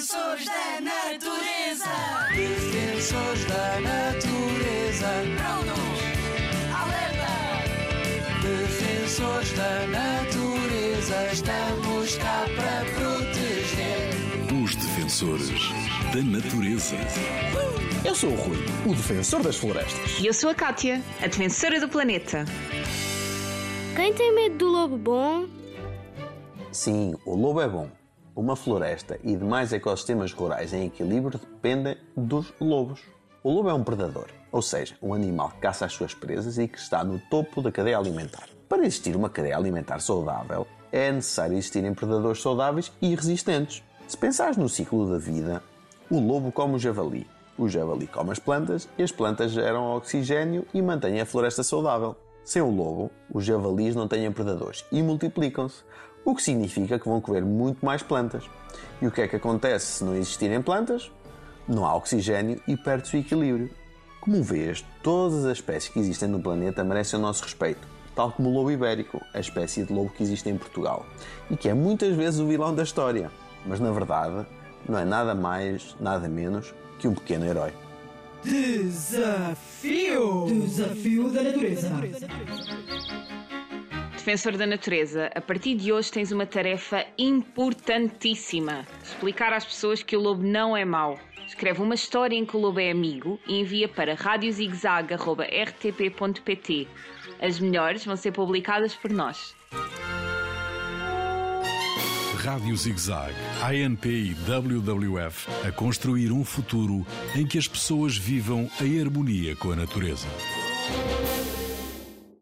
Defensores da natureza. Defensores da natureza. Prontos. Alerta. Defensores da natureza. Estamos cá para proteger. Os defensores da natureza. Eu sou o Rui, o defensor das florestas. E eu sou a Kátia, a defensora do planeta. Quem tem medo do lobo bom? Sim, o lobo é bom. Uma floresta e demais ecossistemas rurais em equilíbrio dependem dos lobos. O lobo é um predador, ou seja, um animal que caça as suas presas e que está no topo da cadeia alimentar. Para existir uma cadeia alimentar saudável, é necessário existirem predadores saudáveis e resistentes. Se pensares no ciclo da vida, o lobo come o javali, o javali come as plantas e as plantas geram oxigênio e mantêm a floresta saudável. Sem o lobo, os javalis não têm predadores e multiplicam-se, o que significa que vão comer muito mais plantas. E o que é que acontece se não existirem plantas? Não há oxigênio e perde-se o equilíbrio. Como vês, todas as espécies que existem no planeta merecem o nosso respeito, tal como o lobo ibérico, a espécie de lobo que existe em Portugal, e que é muitas vezes o vilão da história, mas na verdade não é nada mais, nada menos que um pequeno herói. Desafio. Desafio da natureza. Defensor da natureza, a partir de hoje tens uma tarefa importantíssima: explicar às pessoas que o lobo não é mau. Escreve uma história em que o lobo é amigo e envia para radiozigzag.rtp.pt. As melhores vão ser publicadas por nós. Rádio ZigZag, ANP e WWF a construir um futuro em que as pessoas vivam em harmonia com a natureza.